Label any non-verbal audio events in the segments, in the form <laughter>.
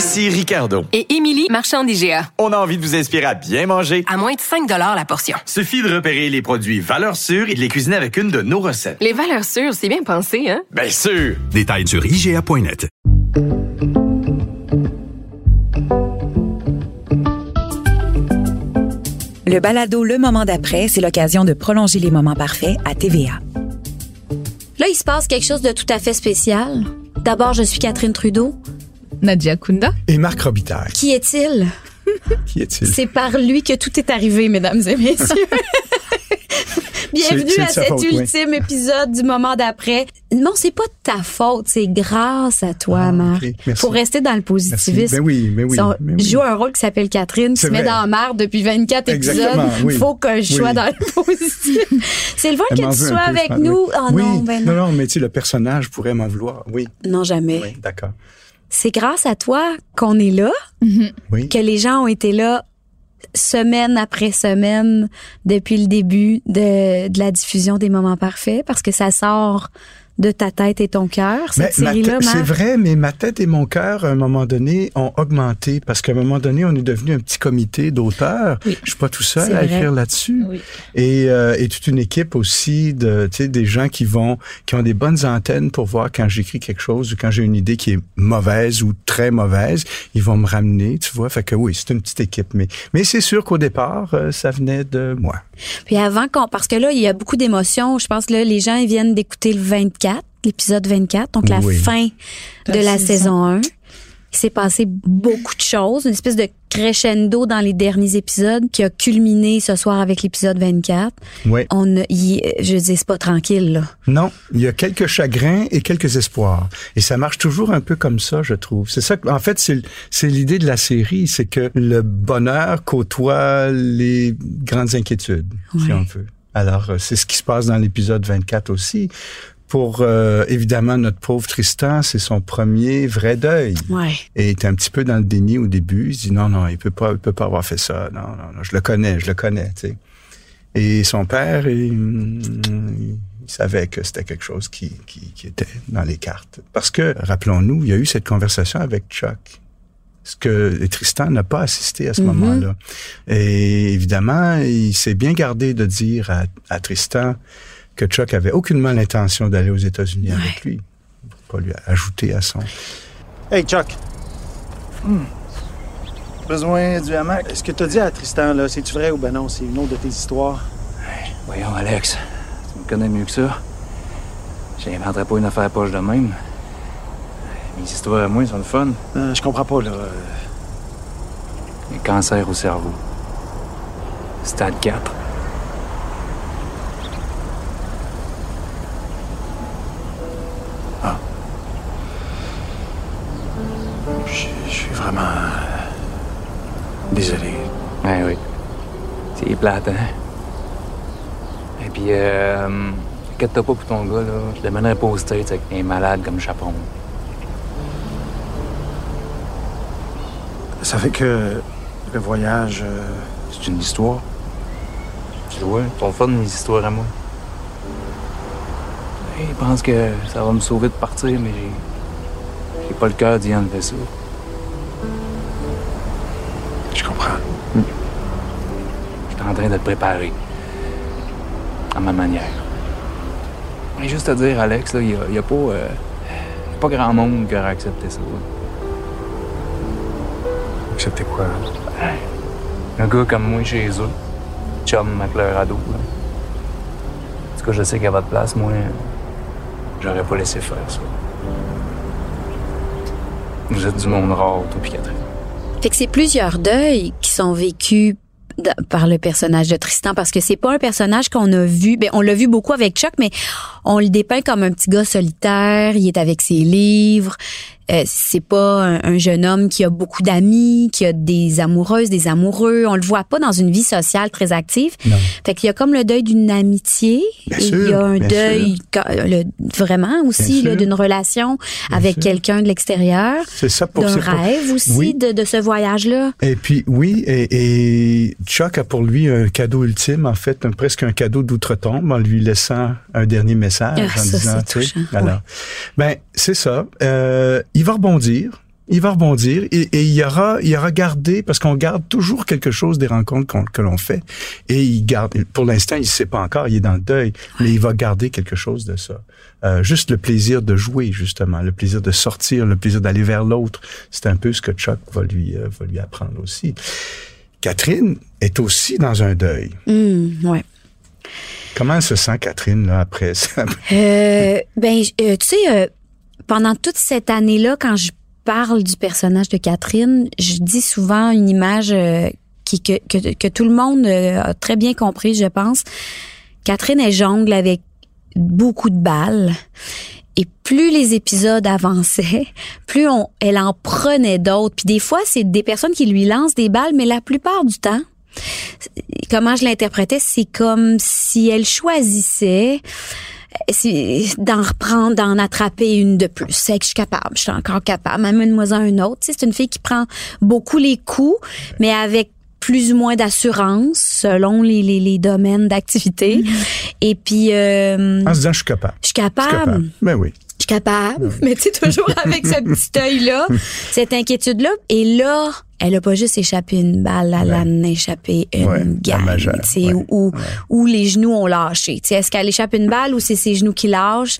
Ici Ricardo. Et Émilie, marchand d'IGA. On a envie de vous inspirer à bien manger. À moins de 5 la portion. Suffit de repérer les produits valeurs sûres et de les cuisiner avec une de nos recettes. Les valeurs sûres, c'est bien pensé, hein? Bien sûr! Détails sur IGA.net. Le balado Le Moment d'après, c'est l'occasion de prolonger les moments parfaits à TVA. Là, il se passe quelque chose de tout à fait spécial. D'abord, je suis Catherine Trudeau. Nadia Kunda. Et Marc Robitaille. Qui est-il? <laughs> Qui est-il? C'est par lui que tout est arrivé, mesdames et messieurs. <laughs> Bienvenue à cet faute, oui. ultime épisode du moment d'après. Non, c'est pas de ta faute, c'est grâce à toi, Ah, Marc. ok. Merci. Faut rester dans le positivisme. Ben oui, ben oui, Si on ben oui. joue un rôle qui s'appelle Catherine, qui se met dans la merde depuis 24 Exactement, épisodes. oui. Faut que je sois Oui. dans le positif. <laughs> c'est le fun que tu sois avec nous. Oui. Oh oui. non, ben non. non, non, mais tu sais, le personnage pourrait m'en vouloir. Oui, Non, jamais. oui, d'accord. C'est grâce à toi qu'on est là, Oui. que les gens ont été là semaine après semaine depuis le début de, de la diffusion des moments parfaits parce que ça sort de ta tête et ton cœur, cette série-là, c'est vrai, mais ma tête et mon cœur, à un moment donné, ont augmenté parce qu'à un moment donné, on est devenu un petit comité d'auteurs. Oui. Je suis pas tout seul à écrire là-dessus. Oui. Et, euh, et toute une équipe aussi de, tu sais, des gens qui vont, qui ont des bonnes antennes pour voir quand j'écris quelque chose ou quand j'ai une idée qui est mauvaise ou très mauvaise, ils vont me ramener, tu vois. Fait que oui, c'est une petite équipe, mais, mais c'est sûr qu'au départ, euh, ça venait de moi. Puis avant qu'on, parce que là, il y a beaucoup d'émotions. Je pense que là, les gens ils viennent d'écouter le 24, l'épisode 24, donc la Oui. fin de la saison 1. Il s'est passé beaucoup de choses, une espèce de crescendo dans les derniers épisodes qui a culminé ce soir avec l'épisode 24. Oui. On, a- je dis, c'est pas tranquille, là. Non, il y a quelques chagrins et quelques espoirs. Et ça marche toujours un peu comme ça, je trouve. C'est ça, en fait, c'est c'est l'idée de la série, c'est que le bonheur côtoie les grandes inquiétudes, si on veut. Alors, euh, c'est ce qui se passe dans l'épisode 24 aussi. Pour, euh, évidemment, notre pauvre Tristan, c'est son premier vrai deuil. Ouais. Et il était un petit peu dans le déni au début. Il se dit non, non, il peut pas, il peut pas avoir fait ça. Non, non, non, je le connais, je le connais, tu sais. Et son père, il, il savait que c'était quelque chose qui, qui, qui était dans les cartes. Parce que, rappelons-nous, il y a eu cette conversation avec Chuck. Ce que Tristan n'a pas assisté à ce moment-là. Et évidemment, il s'est bien gardé de dire à, à Tristan que Chuck avait aucunement l'intention d'aller aux États-Unis avec lui. Pour pas lui ajouter à son... Hey, Chuck. Besoin du hamac? Ce que t'as dit à Tristan, là, c'est-tu vrai ou ben non? C'est une autre de tes histoires? Voyons, Alex, tu me connais mieux que ça. J'inventerais pas une affaire poche de même. Mes histoires à moi sont le fun. Euh, je comprends pas, là. Les cancers au cerveau. Stade 4. Je je suis vraiment. euh, Désolé. Ouais, oui. C'est plate, hein? Et puis, euh. Inquiète-toi pas pour ton gars, là. Je l'amènerai pas aux States avec un malade comme Chaperon. Ça fait que le voyage. euh, C'est une histoire? Tu vois, ton fun, mes histoires à moi. Je pense que ça va me sauver de partir, mais j'ai. J'ai pas le cœur d'y enlever ça. Je comprends. Je suis en train de te préparer. À ma manière. Juste à dire, Alex, il n'y a, y a pas. euh, pas grand monde qui aurait accepté ça. Accepter quoi? Un gars comme moi chez eux. Chum avec leur ado. là. En tout cas, je sais qu'à votre place, moi, j'aurais pas laissé faire ça. Vous êtes du monde rare, toi Catherine. Fait que c'est plusieurs deuils qui sont vécus par le personnage de Tristan parce que c'est pas un personnage qu'on a vu. Ben on l'a vu beaucoup avec Chuck mais on le dépeint comme un petit gars solitaire, il est avec ses livres. Euh, c'est pas un, un jeune homme qui a beaucoup d'amis, qui a des amoureuses, des amoureux. On le voit pas dans une vie sociale très active. Non. Fait qu'il y a comme le deuil d'une amitié. Bien et il sûr, y a un deuil le- vraiment aussi d'une relation Bien avec quelqu'un de l'extérieur. C'est ça pour D'un pour- rêve aussi Oui. de, de ce voyage-là. Et puis oui, et, et Chuck a pour lui un cadeau ultime, en fait, un- presque un cadeau d'outre-tombe, en lui laissant un dernier message, Ah, en ça, disant, tu sais, ben c'est ça. Euh, il va rebondir. Il va rebondir et, et il y aura, il y aura gardé parce qu'on garde toujours quelque chose des rencontres que l'on fait et il garde. Pour l'instant, il sait pas encore, il est dans le deuil, mais il va garder quelque chose de ça. Euh, juste le plaisir de jouer, justement, le plaisir de sortir, le plaisir d'aller vers l'autre. C'est un peu ce que Chuck va lui, euh, va lui apprendre aussi. Catherine est aussi dans un deuil. Hum, ouais. Comment elle se sent, Catherine, là, après ça? Euh, ben, euh, tu sais, euh, pendant toute cette année-là, quand je parle du personnage de Catherine, je dis souvent une image euh, qui, que, que, que tout le monde a très bien compris, je pense. Catherine, elle jongle avec beaucoup de balles. Et plus les épisodes avançaient, <laughs> plus on, elle en prenait d'autres. Puis des fois, c'est des personnes qui lui lancent des balles, mais la plupart du temps, comment je l'interprétais, c'est comme si elle choisissait c'est d'en reprendre, d'en attraper une de plus. C'est que je suis capable, je suis encore capable. Amène-moi un autre. Tu sais, c'est une fille qui prend beaucoup les coups, mais avec plus ou moins d'assurance selon les, les, les domaines d'activité. Et puis, euh, En se disant, je suis capable. je suis Je suis capable. capable. Ben oui. Je suis capable, mais tu sais, toujours avec ce petit œil-là, <laughs> cette inquiétude-là. Et là, elle a pas juste échappé une balle, elle a échappé une Ouais, sais, ouais, où, où les genoux ont lâché. Tu sais, est-ce qu'elle échappe une balle ou c'est ses genoux qui lâchent?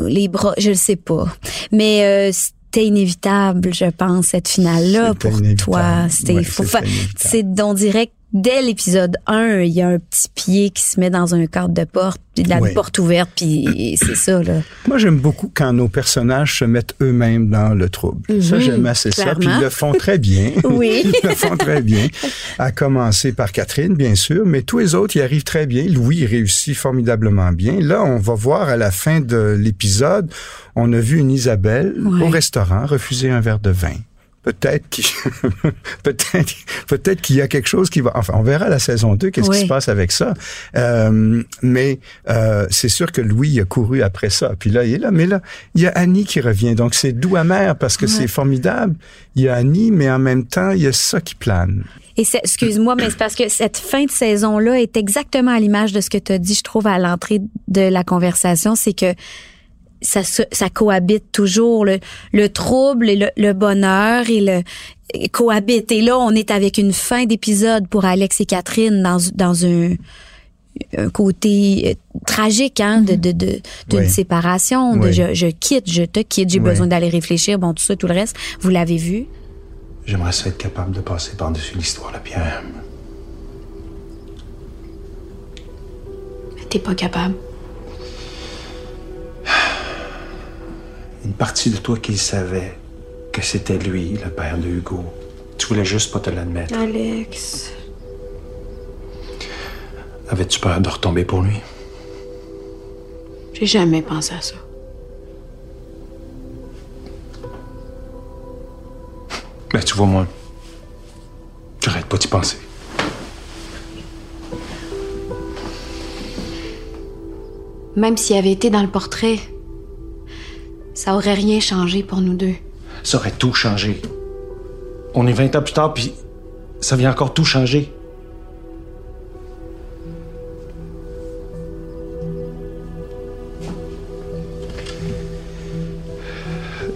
Les bras, je le sais pas. Mais euh, c'était inévitable, je pense, cette finale-là C'était pour inévitable. toi. C'était, faut c'était fa- c'est, on dirait que dès l'épisode 1, il y a un petit pied qui se met dans un cadre de porte, puis de la Oui. porte ouverte, puis <clears throat> c'est ça, là. Moi, j'aime beaucoup quand nos personnages se mettent eux-mêmes dans le trouble. Ça, Mhm, j'aime assez ça. Puis ils le font très bien. <laughs> <laughs> Oui. ils le font très bien. À commencer par Catherine, bien sûr, mais tous les autres, ils arrivent très bien. Louis il réussit formidablement bien. Là, on va voir à la fin de l'épisode, on a vu une Isabelle au restaurant refuser un verre de vin. Peut-être qu'il <laughs> peut-être peut-être qu'il y a quelque chose qui va enfin on verra la saison 2 qu'est-ce qui se passe avec ça. Euh, mais euh, c'est sûr que Louis a couru après ça puis là il est là. Mais là il y a Annie qui revient. Donc c'est doux amer parce que c'est formidable. Il y a Annie mais en même temps il y a ça qui plane. Et c'est- excuse-moi, mais c'est parce que cette fin de saison-là est exactement à l'image de ce que tu as dit, je trouve, à l'entrée de la conversation. C'est que ça, cohabite toujours. Le, le trouble et le, le bonheur et le et cohabitent. Et là, on est avec une fin d'épisode pour Alex et Catherine dans, dans un, un côté euh, tragique hein, de, de, de, d'une Oui. séparation, de Oui. je, je quitte, je te quitte, j'ai Oui. besoin d'aller réfléchir, bon, tout ça, tout le reste. Vous l'avez vu? J'aimerais ça être capable de passer par-dessus l'histoire, la Pierre. T'es pas capable. Une partie de toi qui savait que c'était lui, le père de Hugo. Tu voulais juste pas te l'admettre. Alex. Avais-tu peur de retomber pour lui? J'ai jamais pensé à ça. Ben, tu vois, moi, j'arrête pas d'y penser. Même s'il avait été dans le portrait, ça aurait rien changé pour nous deux. Ça aurait tout changé. On est 20 ans plus tard, puis ça vient encore tout changer.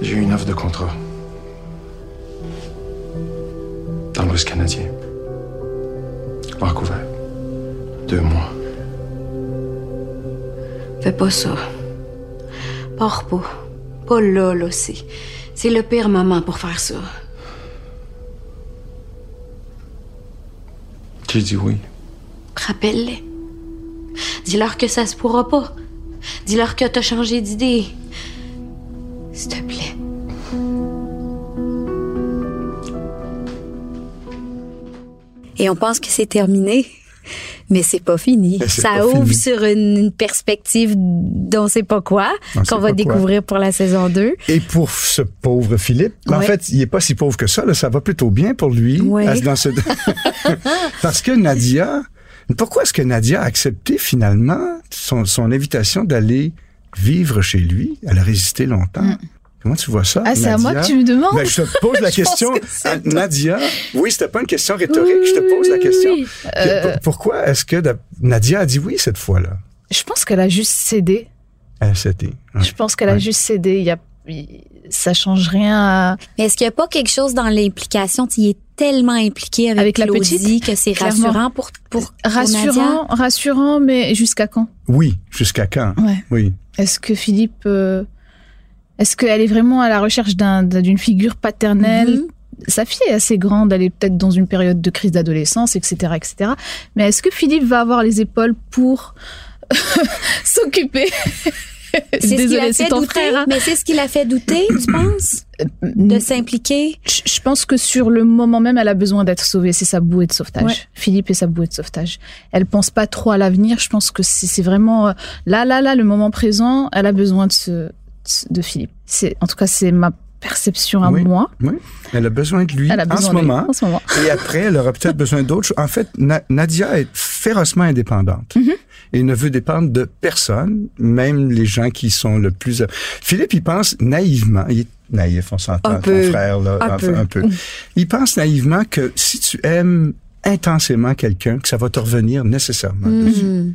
J'ai eu une offre de contrat. Dans l'Ouest canadien. Vancouver. Deux mois. Fais pas ça. Pars pas. Pas là, là, c'est. C'est le pire moment pour faire ça. J'ai dit oui. Rappelle-les. Dis-leur que ça se pourra pas. Dis-leur que t'as changé d'idée. S'il te plaît. et on pense que c'est terminé. Mais c'est pas fini. Ça pas ouvre fini. sur une, une perspective dont c'est pas quoi, On sait qu'on va quoi. découvrir pour la saison 2. Et pour ce pauvre Philippe, en Ouais. fait, il est pas si pauvre que ça. Là, ça va plutôt bien pour lui. Ouais. À- dans ce- <laughs> <laughs> Parce que Nadia, pourquoi est-ce que Nadia a accepté finalement son, son invitation d'aller vivre chez lui? Elle a résisté longtemps. Comment tu vois ça? Ah, c'est à moi Nadia? que tu me demandes? Ben, je te pose la <laughs> question. que c'est à Nadia, oui, c'était pas une question rhétorique, je te pose la question. oui. Euh, Pour- Pourquoi est-ce que da- Nadia a dit oui cette fois-là? Je pense qu'elle a juste cédé. Elle s'était. Je pense qu'elle a juste cédé. Il y a, ça change rien à... Mais est-ce qu'il n'y a pas quelque chose dans l'implication? Tu y es tellement impliqué avec, Avec la Claudie petite, que c'est rassurant pour, pour, pour Rassurant, Nadia? rassurant, mais jusqu'à quand? Oui, jusqu'à quand? Ouais. Oui. Est-ce que Philippe... euh, Est-ce qu'elle est vraiment à la recherche d'un- d'un- d'une figure paternelle Mhm. Sa fille est assez grande, elle est peut-être dans une période de crise d'adolescence, etc., etc. Mais est-ce que Philippe va avoir les épaules pour <laughs> s'occuper C'est ce qui l'a Désolée, c'est fait ton douter, frère. hein. mais c'est ce qui l'a fait douter, tu penses? De s'impliquer? Je pense que sur le moment même, elle a besoin d'être sauvée. C'est sa bouée de sauvetage. Ouais. Philippe est sa bouée de sauvetage. Elle pense pas trop à l'avenir. Je pense que c'est vraiment euh, là, là, là, le moment présent. Elle a besoin de ce, de Philippe. C'est, en tout cas, c'est ma perception à Oui. moi. Oui, elle a besoin de lui Elle a en, ce de lui moment, en ce moment. Et après, elle aura peut-être besoin d'autres choses. En fait, Na- Nadia est férocement indépendante Mm-hmm. et ne veut dépendre de personne, même les gens qui sont le plus... Philippe, il pense naïvement, il est naïf, on s'entend, ton peu. frère, là, Un peu. Il pense naïvement que si tu aimes intensément quelqu'un, que ça va te revenir nécessairement dessus. Mhm.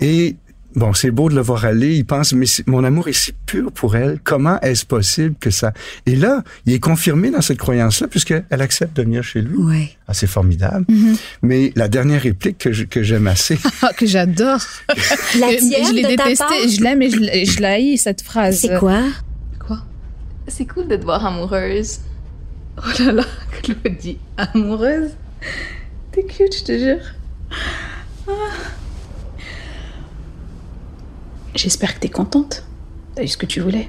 Et bon, c'est beau de le voir aller. Il pense, mais mon amour est si pur pour elle. Comment est-ce possible que ça Et là, il est confirmé dans cette croyance-là puisqu'elle accepte de venir chez lui. Ouais. Ah, c'est formidable. Mhm. Mais la dernière réplique que j'aime assez, <laughs> Ah, que j'adore. <laughs> La tienne je l'ai de ta détestée. part? Je l'aime et je la haïs, cette phrase. C'est quoi? Quoi? C'est cool de te voir amoureuse. Oh là là, Claudie, amoureuse? T'es cute, je te jure. Ah. J'espère que t'es contente. T'as eu ce que tu voulais.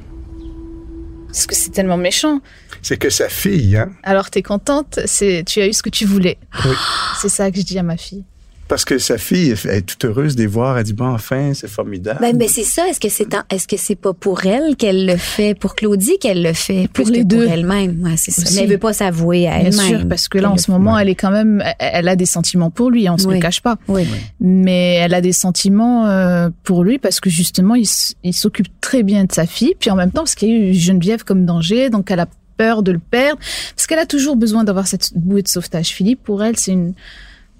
Parce que c'est tellement méchant. c'est que sa fille, hein, Alors t'es contente, c'est tu as eu ce que tu voulais. Oui. C'est ça que je dis à ma fille. Parce que sa fille est, est toute heureuse de les voir. Elle dit bon, enfin, c'est formidable. Ben, ben c'est ça. Est-ce que c'est est-ce que c'est pas pour elle qu'elle le fait, pour Claudie qu'elle le fait, Pour plus les que deux. pour elle-même. Ouais, c'est ça. Aussi. Mais elle veut pas s'avouer à Bien elle-même. sûr, parce que là en ce moment, elle est quand même, elle- elle a des sentiments pour lui, on se Oui. le cache pas. Oui. Mais elle a des sentiments euh, pour lui parce que justement, il s'occupe très bien de sa fille, puis en même temps parce qu'il y a eu Geneviève comme danger, donc elle a peur de le perdre, parce qu'elle a toujours besoin d'avoir cette bouée de sauvetage. Philippe, pour elle, c'est une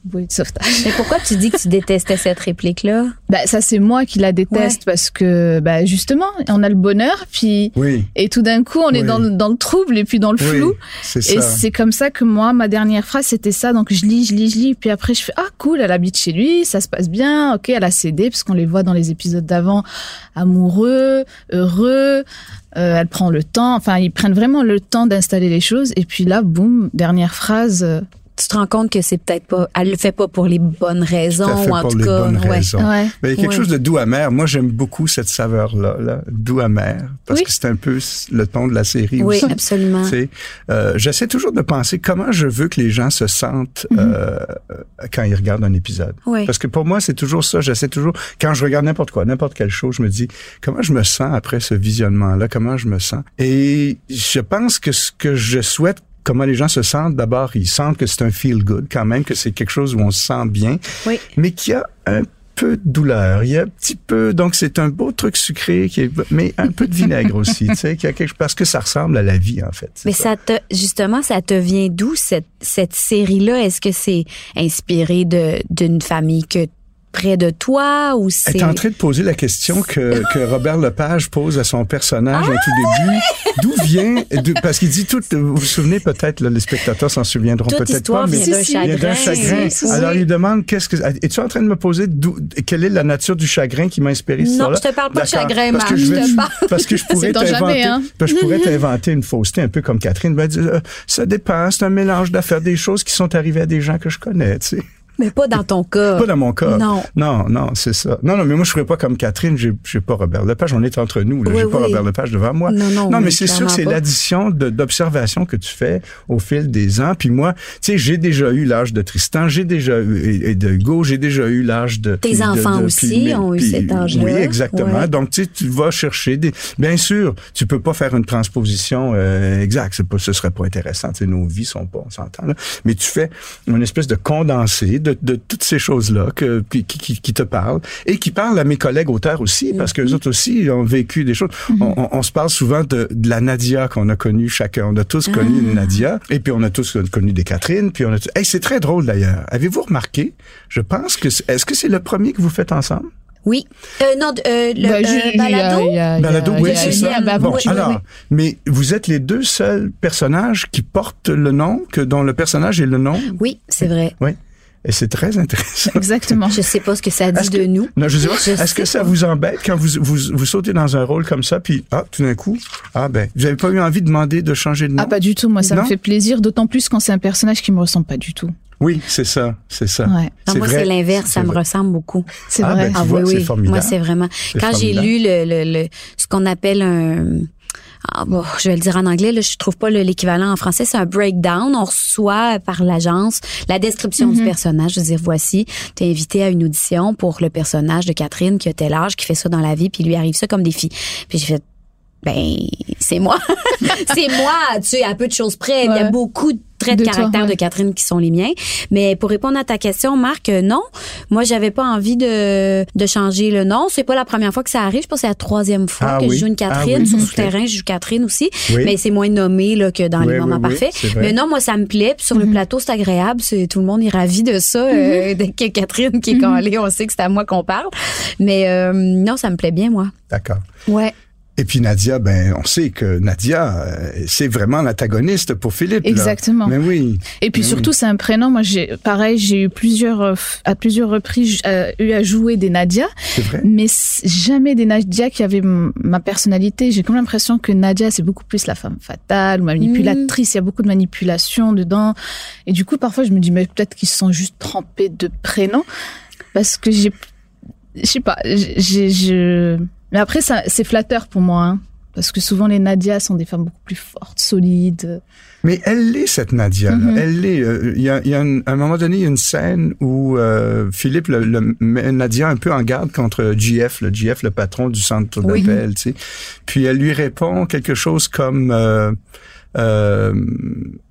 bouée de sauvetage. Mais pourquoi tu dis que tu détestais cette réplique-là? Bah, ça, c'est moi qui la déteste parce que, bah, justement, on a le bonheur, puis Oui. et tout d'un coup, on est dans, le- dans le trouble et puis dans le Oui, flou. Et c'est comme ça que moi, ma dernière phrase, c'était ça. Donc, je lis, je lis, je lis. Puis après, je fais, ah, cool, elle habite chez lui, ça se passe bien. Ok, elle a cédé, parce qu'on les voit dans les épisodes d'avant, amoureux, heureux. Euh, elle prend le temps. Enfin, ils prennent vraiment le temps d'installer les choses. Et puis là, boum, dernière phrase. Tu te rends compte que c'est peut-être pas, elle le fait pas pour les bonnes raisons, Tout fait ou en pour tout les cas. bonnes ouais. raisons. Ouais. Mais il y a quelque Ouais. chose de doux amer. Moi, j'aime beaucoup cette saveur-là, là, doux amer, parce Oui. que c'est un peu le ton de la série Oui, aussi. absolument. Tu sais, euh, J'essaie toujours de penser comment je veux que les gens se sentent euh, quand ils regardent un épisode. Oui. Parce que pour moi, c'est toujours ça. J'essaie toujours, quand je regarde n'importe quoi, n'importe quelle chose, je me dis comment je me sens après ce visionnement-là, comment je me sens? Et je pense que ce que je souhaite comment les gens se sentent. D'abord, ils sentent que c'est un feel good quand même, que c'est quelque chose où on se sent bien, Oui. mais qu'il y a un peu de douleur, il y a un petit peu, donc c'est un beau truc sucré, qui est, mais un peu de vinaigre aussi, tu sais, y a quelque, parce que ça ressemble à la vie en fait. Mais ça te, justement, ça te vient d'où cette, cette série-là? Est-ce que c'est inspiré de, d'une famille que près de toi ou Elle c'est. est en train de poser la question que, <laughs> que Robert Lepage pose à son personnage au tout début. D'où vient, parce qu'il dit tout, vous vous souvenez peut-être, les spectateurs s'en souviendront peut-être pas, mais vient d'un il y a d'un chagrin. chagrin. Alors il demande qu'est-ce que, es-tu en train de me poser quelle est la nature du chagrin qui m'a inspiré Non, je te parle pas de chagrin, parce que Marc, je je vais- te parle. Parce que je <laughs> pourrais C'est dans t'inventer, jamais, hein. parce que je pourrais <laughs> t'inventer une fausseté un peu comme Catherine. Ben, ça dépend, c'est un mélange d'affaires, des choses qui sont arrivées à des gens que je connais, tu sais. Mais pas dans ton cas. Pas dans mon cas. Non. Non, non, c'est ça. Non, non, mais moi, je ferais pas comme Catherine. J'ai, j'ai pas Robert Lepage. On est entre nous. Là. Oui, j'ai pas. Robert Lepage devant moi. Non, non, mais oui, c'est sûr que c'est l'addition d'observations que tu fais au fil des ans. Puis moi, tu sais, j'ai déjà eu l'âge de Tristan, j'ai déjà eu, et, de Hugo, j'ai déjà eu l'âge de... Tes de- enfants de- aussi puis ont eu cet âge-là. Oui, exactement. Ouais. Donc, tu sais, tu vas chercher des... Bien sûr, tu peux pas faire une transposition euh, exacte. C'est pas, ce serait pas intéressant. Tu sais, nos vies sont pas, on s'entend, là. Mais tu fais une espèce de condensé de, de toutes ces choses-là que, qui, qui, qui te parlent et qui parlent à mes collègues auteurs aussi, parce que les autres aussi ont vécu des choses. on, on- on se parle souvent de, de la Nadia qu'on a connue chacun. On a tous connu une Nadia, et puis on a tous connu des Catherine, puis on a... Hey, c'est très drôle d'ailleurs. Avez-vous remarqué? Je pense que... Est-ce que c'est le premier que vous faites ensemble? Oui. Euh, non, euh, le Bah, euh, y a- balado? il y a- y a- Balado, y oui, a- c'est a- ça. bah, Bon, oui, alors, oui. mais vous êtes les deux seuls personnages qui portent le nom, que dont le personnage est le nom? Oui, c'est vrai. Oui. Et c'est très intéressant. Exactement. Je sais pas ce que ça dit de nous. Non, je sais pas. Est-ce que ça pas. vous embête quand vous, vous, vous sautez dans un rôle comme ça, puis ah, tout d'un coup, ah ben, vous avez pas eu envie de demander de changer de nom? Ah, pas du tout. Moi, ça Non? me fait plaisir, d'autant plus quand c'est un personnage qui me ressemble pas du tout. Oui, c'est ça, c'est ça. Ouais. Non, C'est moi, c'est l'inverse. Ça me vrai. ressemble beaucoup. C'est Ah, vrai. ben, tu Ah vois, oui, c'est oui. formidable. Moi, c'est vraiment. Quand j'ai lu le, le, le- ce qu'on appelle un. Ah, bon, je vais le dire en anglais, là, je trouve pas le- l'équivalent en français. C'est un breakdown. On reçoit par l'agence la description du personnage. Je veux dire, voici, t'es invité à une audition pour le personnage de Catherine qui a tel âge, qui fait ça dans la vie, puis lui arrive ça comme défi. Puis j'ai fait, ben, c'est moi. <laughs> c'est moi, tu sais, à peu de choses près. Il y a beaucoup de traits de, De toi, caractère ouais. de Catherine qui sont les miens. Mais pour répondre à ta question, Marc, euh, non. Moi, j'avais pas envie de, de changer le nom. C'est pas la première fois que ça arrive. Je pense que c'est la troisième fois Ah que oui. je joue une Ah Catherine. oui, Sur ok. Souterrain, je joue Catherine aussi. Oui. Mais c'est moins nommé là, que dans Oui, les moments parfaits. Mais non, moi, ça me plaît. Puis sur le plateau, c'est agréable. C'est, tout le monde est ravi de ça. Euh, dès que Catherine qui est calée, on sait que c'est à moi qu'on parle. Mais euh, non, ça me plaît bien, moi. D'accord. Ouais. Et puis Nadia, ben, on sait que Nadia, euh, c'est vraiment l'antagoniste pour Philippe. là. Exactement. Mais oui. Et puis Mais surtout, c'est un prénom. Moi, j'ai pareil, j'ai eu plusieurs euh, à plusieurs reprises euh, eu à jouer des Nadia, C'est vrai. mais jamais des Nadia qui avaient ma personnalité. J'ai comme l'impression que Nadia, c'est beaucoup plus la femme fatale ou manipulatrice. Il y a beaucoup de manipulation dedans. Et du coup, parfois, je me dis, mais peut-être qu'ils sont juste trempés de prénoms parce que j'ai, je sais pas, j'ai, je. Mais après, ça, c'est flatteur pour moi. Hein. Parce que souvent, les Nadia sont des femmes beaucoup plus fortes, solides. Mais elle l'est, cette Nadia. Mhm. Elle l'est. Euh, Il y a, il y a un, à un moment donné, il y a une scène où euh, Philippe le, le- met Nadia un peu en garde contre GF, le GF, le patron du centre Oui. d'appel. Tu sais. Puis elle lui répond quelque chose comme euh, euh,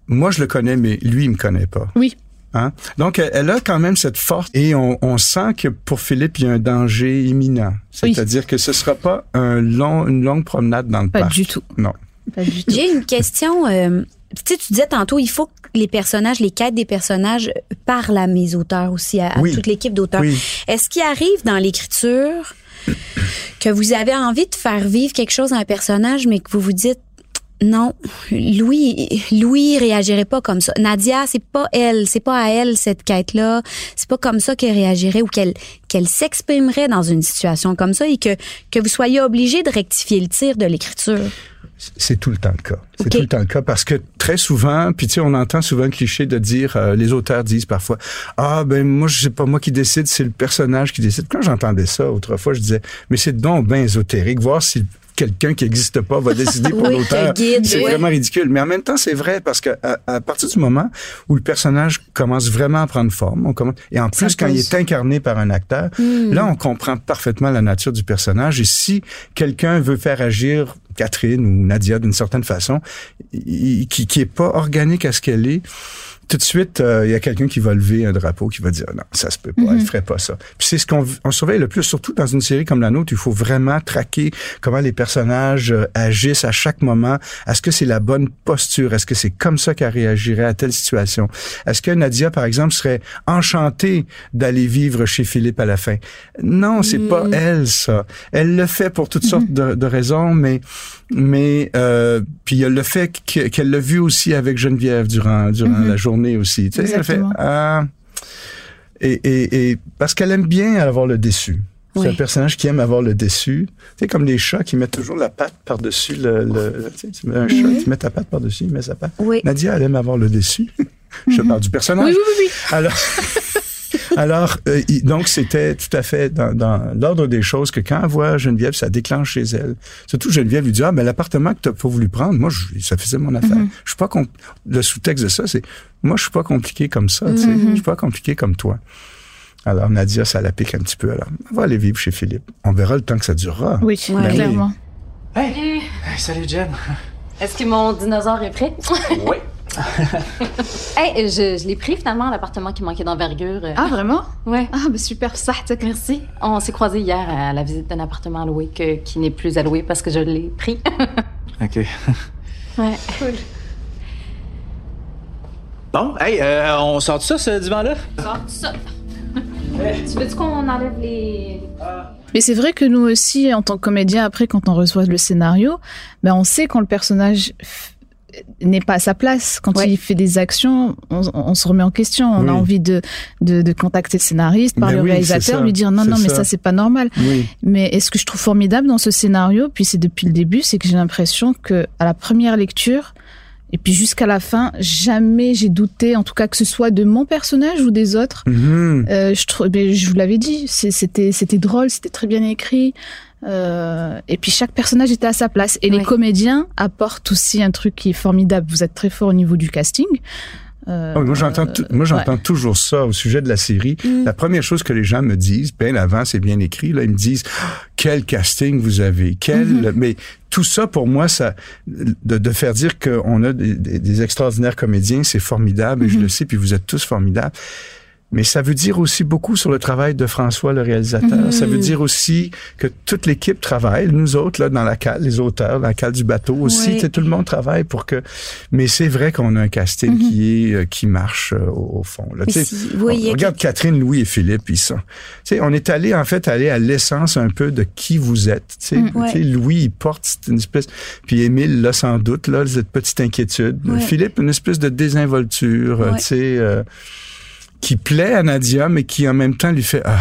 Moi, je le connais, mais lui, il me connaît pas. Oui. Hein? Donc, elle, a quand même cette force et on, on sent que pour Philippe, il y a un danger imminent. Oui. C'est-à-dire que ce sera pas un long, une longue promenade dans le Pas parc. du tout. Non. Pas du tout. J'ai une question. euh, tu sais, tu disais tantôt, il faut que les personnages, les quêtes des personnages parlent à mes auteurs aussi, à, à Oui. toute l'équipe d'auteurs. Oui. Est-ce qu'il arrive dans l'écriture que vous avez envie de faire vivre quelque chose à un personnage, mais que vous vous dites non, Louis, Louis réagirait pas comme ça. Nadia, c'est pas elle, c'est pas à elle cette quête-là, c'est pas comme ça qu'elle réagirait ou qu'elle qu'elle s'exprimerait dans une situation comme ça et que que vous soyez obligé de rectifier le tir de l'écriture. C'est tout le temps le cas. C'est tout le temps le cas parce que très souvent, puis tu sais, on entend souvent le cliché de dire, euh, les auteurs disent parfois, ah ben moi, c'est pas moi qui décide, c'est le personnage qui décide. Quand j'entendais ça autrefois, je disais, mais c'est donc bien ésotérique, voir si quelqu'un qui n'existe pas va décider pour <laughs> Oui, l'auteur. C'est oui. vraiment ridicule. Mais en même temps, c'est vrai parce que à, à partir du moment où le personnage commence vraiment à prendre forme, on commence, et en plus quand il est incarné par un acteur, Hmm. là on comprend parfaitement la nature du personnage. Et si quelqu'un veut faire agir Catherine ou Nadia d'une certaine façon, qui qui est pas organique à ce qu'elle est. Tout de suite, euh, il y a quelqu'un qui va lever un drapeau, qui va dire non, ça se peut pas, elle ferait pas ça. Puis c'est ce qu'on on surveille le plus, surtout dans une série comme la nôtre, il faut vraiment traquer comment les personnages euh, agissent à chaque moment. Est-ce que c'est la bonne posture? Est-ce que c'est comme ça qu'elle réagirait à telle situation? Est-ce que Nadia, par exemple, serait enchantée d'aller vivre chez Philippe à la fin? Non, c'est pas elle ça. Elle le fait pour toutes sortes de, de raisons, mais mais euh, puis il y a le fait que- qu'elle l'a vu aussi avec Geneviève durant durant la journée aussi. Tu sais, elle fait ah et, et, et parce qu'elle aime bien avoir le déçu. C'est Oui. un personnage qui aime avoir le déçu. Tu sais, comme les chats qui mettent toujours la patte par-dessus le... le- tu, sais, un chat, tu mets ta patte par-dessus, il met sa patte. Oui. Nadia, elle aime avoir le déçu. <laughs> Je parle du personnage. Oui, oui, oui, oui. Alors, <laughs> Alors, euh, il- donc, c'était tout à fait dans, dans l'ordre des choses que quand elle voit Geneviève, ça déclenche chez elle. Surtout, Geneviève lui dit, ah, ben, l'appartement que tu pas voulu prendre, moi, je- ça faisait mon affaire. Mhm. Je suis pas, le sous-texte de ça, c'est, moi, je suis pas compliqué comme ça, tu sais. Mhm. Je suis pas compliqué comme toi. Alors, Nadia, ça la pique un petit peu. Alors, on va aller vivre chez Philippe. On verra le temps que ça durera. Oui, Ben clairement. Hey, salut Jen. Est-ce que mon dinosaure est prêt? Oui. <laughs> hey, je, je l'ai pris finalement, l'appartement qui manquait d'envergure. Ah, vraiment? Ouais. Ah, ben super, ça, Merci. On s'est croisés hier à la visite d'un appartement à louer que- qui n'est plus à louer parce que je l'ai pris. <laughs> OK. <laughs> ouais. Cool. Bon, hey, euh, on sort de ça, ce divan-là? Sors ça. tu veux-tu qu'on enlève les. Mais c'est vrai que nous aussi, en tant que comédien, après, quand on reçoit le scénario, ben, on sait quand le personnage n'est pas à sa place. Quand il fait des actions, on, on se remet en question. On a envie de, de, de contacter le scénariste, parler Ben au oui, réalisateur, lui dire non, non, mais ça. ça, c'est pas normal. Oui. Mais est-ce que je trouve formidable dans ce scénario, puis c'est depuis le début, c'est que j'ai l'impression que à la première lecture, et puis jusqu'à la fin, jamais j'ai douté, en tout cas que ce soit de mon personnage ou des autres. Mhm. Euh, je, ben, je vous l'avais dit, c'était c'était drôle, c'était très bien écrit. Euh, et puis chaque personnage était à sa place. Et les comédiens apportent aussi un truc qui est formidable. Vous êtes très fort au niveau du casting. Euh, Oh, moi, j'entends, moi, j'entends ouais. toujours ça au sujet de la série. La première chose que les gens me disent, bien avant, c'est bien écrit, là, ils me disent, Ah, quel casting vous avez, quel, Mhm. mais tout ça, pour moi, ça, de, de faire dire qu'on a des, des- des extraordinaires comédiens, c'est formidable, et je Mhm. le sais, puis vous êtes tous formidables. Mais ça veut dire aussi beaucoup sur le travail de François, le réalisateur. Mhm. Ça veut dire aussi que toute l'équipe travaille, nous autres, là, dans la cale, les auteurs, dans la cale du bateau aussi, Oui. tout le monde travaille pour que... Mais c'est vrai qu'on a un casting Mhm. qui est, euh, qui marche euh, au, fond. Là. Si- oui, on regarde Catherine, Louis et Philippe, ils sont... On est allé, en fait, aller à l'essence un peu de qui vous êtes. Tu sais, Mm. Ouais. Tu sais, Louis, il porte une espèce... Puis Émile, là, sans doute, là, cette petite inquiétude. Ouais. Philippe, une espèce de désinvolture, Ouais. tu sais... euh, qui plaît à Nadia, mais qui en même temps lui fait ah,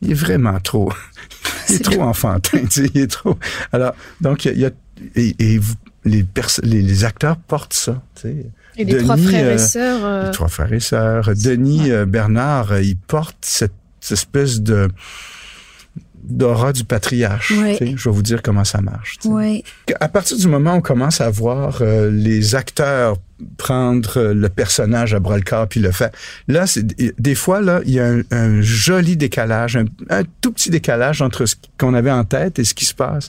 il est vraiment trop, <laughs> il est trop enfantin, tu sais, il est trop. Alors donc il y a, et, et vous- les, les les acteurs portent ça, tu sais. Et les trois frères euh, et sœurs. euh, les trois frères et sœurs. Denis euh, Bernard, euh, il porte cette, espèce de d'aura du patriarche. Ouais. Je vais vous dire comment ça marche. À partir du moment où on commence à voir euh, les acteurs prendre euh, le personnage à bras le corps puis le faire, là, c'est des fois là, il y a un, un joli décalage, un, un tout petit décalage entre ce qu'on avait en tête et ce qui se passe.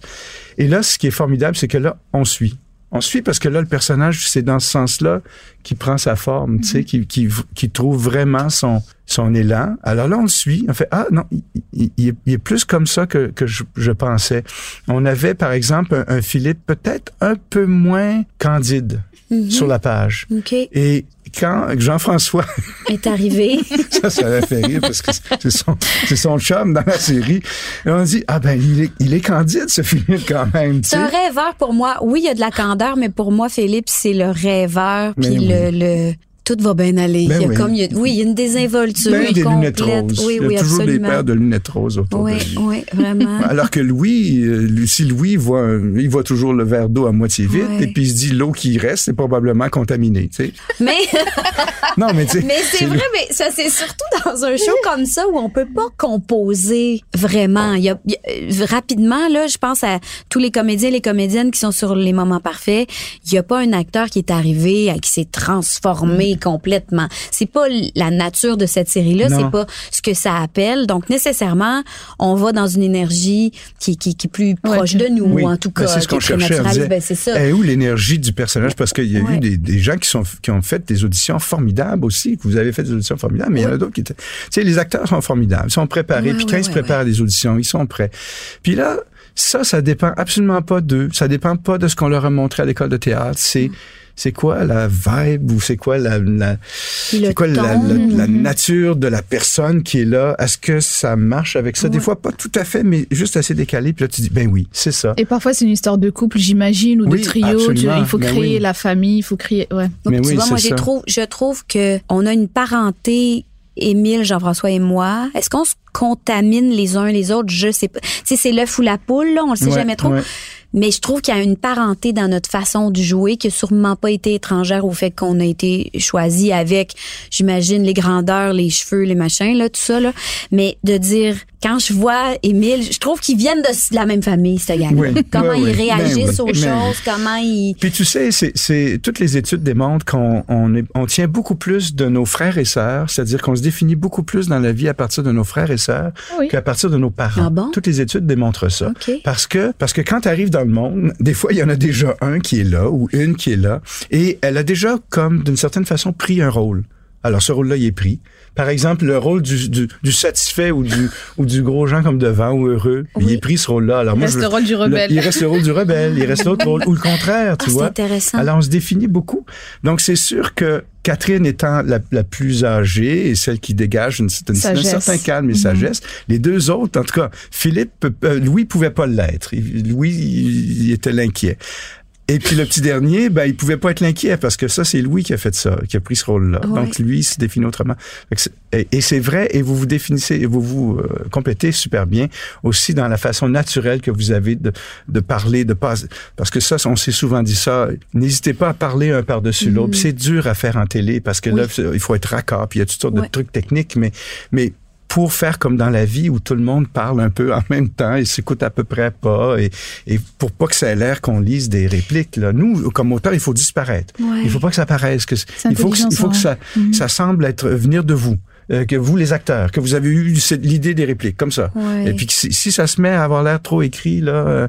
Et là, ce qui est formidable, c'est que là, on suit. On suit parce que là, le personnage, c'est dans ce sens-là qu'il prend sa forme, tu sais, qui, qui, qui trouve vraiment son, son élan. Alors là, on le suit. On fait, ah non, il, il- il est, il est plus comme ça que, que je, je pensais. On avait, par exemple, un, un Philippe peut-être un peu moins candide Mhm. sur la page. Et quand Jean-François <laughs> Est arrivé. <laughs> ça, ça m'a fait rire parce que c'est son, son chum dans la série. Et on dit, ah ben, il est, il est candide, ce Philippe, quand même. C'est un rêveur pour moi. Oui, il y a de la candeur, mais pour moi, Philippe, c'est le rêveur. Puis oui. le, le tout va bien aller. Ben il y a oui. comme il y a- oui, il y a une désinvolture Ben, des lunettes roses. Oui, il y a oui, toujours absolument. des paires de lunettes roses autour Oui, de lui. oui, vraiment. <laughs> Alors que Louis, euh, lui, si Louis voit, il voit toujours le verre d'eau à moitié vide, et puis il se dit l'eau qui reste, c'est probablement contaminé. Tu sais. Mais <laughs> Non, mais tu sais. <laughs> Mais c'est vrai, mais ça c'est surtout dans un show comme ça où on peut pas composer vraiment. Il y a, il y a- euh, rapidement là, je pense à tous les comédiens et les comédiennes qui sont sur les moments parfaits. Il y a pas un acteur qui est arrivé qui s'est transformé complètement. C'est pas la nature de cette série là, Non. c'est pas ce que ça appelle. Donc nécessairement, on va dans une énergie qui qui, qui est plus proche de nous Oui. en tout Ben, cas. c'est ce qu'on cherchait. Ben, c'est ça. eh, où l'énergie du personnage? Parce qu'il y a Ouais. eu des, des gens qui, sont, qui ont fait des auditions formidables aussi, que vous avez fait des auditions formidables, mais il y en a d'autres qui étaient... Tu sais, les acteurs sont formidables, ils sont préparés, Ouais, puis ouais, quand ils se ouais, préparent à des auditions, ils sont prêts. Puis là, ça, ça dépend absolument pas d'eux. Ça dépend pas de ce qu'on leur a montré à l'école de théâtre. C'est... C'est quoi la vibe ou c'est quoi la, c'est quoi la, la- ton. la nature de la personne qui est là? Est-ce que ça marche avec ça? Des fois pas tout à fait, mais juste assez décalé. Puis là tu dis ben oui, c'est ça. Et parfois, c'est une histoire de couple, j'imagine, ou Oui, de trio. Tu- il faut Mais créer oui. la famille, il faut créer. Ouais. Mais tu oui, vois, moi, ça. trouve, je trouve que on a une parenté, Émile, Jean-François et moi. Est-ce qu'on se contaminent les uns les autres, je sais pas. Tu sais, c'est l'œuf ou la poule, là, on le sait Ouais, jamais trop. ouais. Mais je trouve qu'il y a une parenté dans notre façon de jouer qui a sûrement pas été étrangère au fait qu'on a été choisi avec, j'imagine, les grandeurs, les cheveux, les machins, là, tout ça, là. Mais de dire, quand je vois Émile, je trouve qu'ils viennent de la même famille, cette gang Oui, <laughs> Comment oui, ils réagissent Ben oui, aux choses, comment ils... Puis tu sais, c'est, toutes les études démontrent qu'on on, est- on tient beaucoup plus de nos frères et sœurs, c'est-à-dire qu'on se définit beaucoup plus dans la vie à partir de nos frères et sœurs Oui. qu'à partir de nos parents. Ah bon? Toutes les études démontrent ça. Parce que parce que quand tu arrives dans monde, des fois il y en a déjà un qui est là ou une qui est là et elle a déjà comme d'une certaine façon pris un rôle. Alors ce rôle-là il est pris. Par exemple, le rôle du, du, du satisfait ou du <laughs> ou du gros gens comme devant ou heureux, il est pris ce rôle-là. Alors Il moi reste je- le rôle du rebelle. il reste le rôle du rebelle, il reste l'autre rôle ou le <laughs> contraire, tu Ah, c'est vois. intéressant. Alors on se définit beaucoup. Donc c'est sûr que Catherine étant la, la plus âgée et celle qui dégage une, une- un certain calme et Mhm. sagesse, les deux autres, en tout cas, Philippe, euh, Louis pouvait pas l'être. Louis, il, il était l'inquiet. Et puis le petit dernier, ben il pouvait pas être l'inquiet parce que ça c'est Louis qui a fait ça, qui a pris ce rôle-là. Ouais. Donc lui il se définit autrement. Et, et c'est vrai et vous vous définissez et vous vous euh, complétez super bien aussi dans la façon naturelle que vous avez de, de parler, de pas parce que ça on s'est souvent dit ça. N'hésitez pas à parler un par-dessus Mhm. l'autre. C'est dur à faire en télé parce que là il faut être raccord puis il y a toutes sortes Ouais. de trucs techniques, mais mais pour faire comme dans la vie où tout le monde parle un peu en même temps et s'écoute à peu près pas et, et pour pas que ça ait l'air qu'on lise des répliques là nous comme auteur il faut disparaître Ouais. il faut pas que ça paraisse que il faut que il faut que ça intelligent, ça. ça semble être venir de vous euh, que vous les acteurs que vous avez eu l'idée des répliques comme ça Ouais. et puis si, si ça se met à avoir l'air trop écrit là, euh,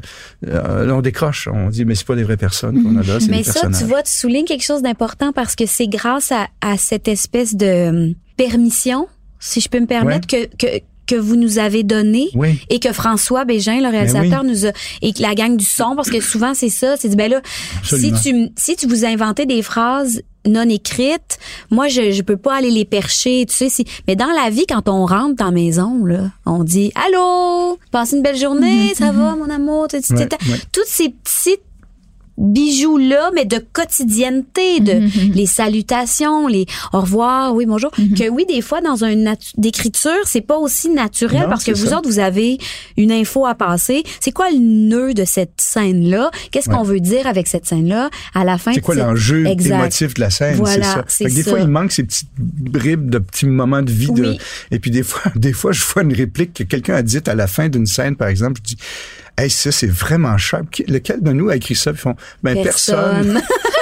euh, là, on décroche on dit mais c'est pas des vraies personnes qu'on a là c'est Mais des ça, personnages tu vois, tu soulignes quelque chose d'important parce que c'est grâce à, à cette espèce de hum, permission, si je peux me permettre, que, que que vous nous avez donné Oui. et que François Bégin, le réalisateur, nous a et que la gang du son, parce que souvent c'est ça, c'est dit ben là, Absolument. si tu si tu vous inventez des phrases non écrites, moi je je peux pas aller les percher, tu sais si mais dans la vie quand on rentre dans la maison là, on dit allô, passe une belle journée, ça va mon amour, Ouais, ouais. toutes ces petites bijoux là mais de quotidienneté de les salutations les au revoir oui bonjour que oui des fois dans une d'écriture c'est pas aussi naturel Non, parce que vous ça. autres vous avez une info à passer c'est quoi le nœud de cette scène là qu'est-ce Ouais. qu'on veut dire avec cette scène là à la fin C'est quoi l'enjeu émotif de la scène, Voilà, c'est ça. que des ça. fois, il manque ces petites bribes de petits moments de vie. De, et puis des fois, <laughs> des fois, je vois une réplique que quelqu'un a dite à la fin d'une scène, par exemple. Je dis, hey, ça, c'est vraiment. Qui- Lequel de nous a écrit ça? Ils font, ben, personne. <laughs>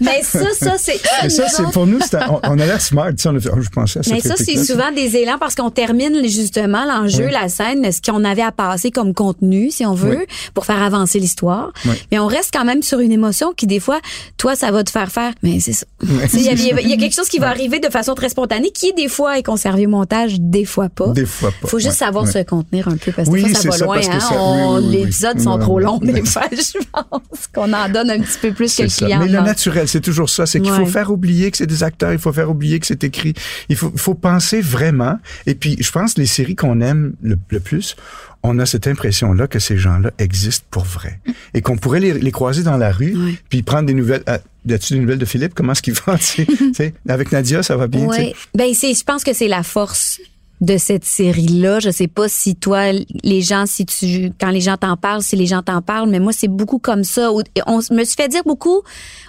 mais ça ça c'est Mais ça, c'est pour nous, on, on a l'air smart. tu sais, On a fait, oh, je pensais à Mais ça, c'est souvent des élans parce qu'on termine justement l'enjeu, Oui. la scène, ce qu'on avait à passer comme contenu, si on veut, Oui. pour faire avancer l'histoire. Oui. Mais on reste quand même sur une émotion qui, des fois, toi, ça va te faire faire. Mais c'est ça. Il y, a- c'est il y a- il y a ça. quelque chose qui va arriver de façon très spontanée, qui, des fois, est conservé au montage, des fois pas. Des fois pas. faut juste savoir se contenir un peu parce que Oui, des fois, ça c'est va ça, loin. hein. ça- On-. Les épisodes sont trop longs, des fois, <laughs> je pense qu'on en donne un petit peu plus que le ça. client. Mais le demande. C'est toujours ça. C'est qu'il Ouais. faut faire oublier que c'est des acteurs, il faut faire oublier que c'est écrit. Il faut, faut penser vraiment. Et puis, je pense les séries qu'on aime le, le plus, on a cette impression-là que ces gens-là existent pour vrai. Et qu'on pourrait les, les croiser dans la rue, puis prendre des nouvelles. Y a-tu des nouvelles de Philippe? Comment est-ce qu'il va? <laughs> tu sais? Tu sais, avec Nadia, ça va bien? Ouais. Ben je pense que c'est la force de cette série-là. Je sais pas si toi, les gens, si tu, quand les gens t'en parlent, si les gens t'en parlent, mais moi c'est beaucoup comme ça. On me suis fait dire beaucoup.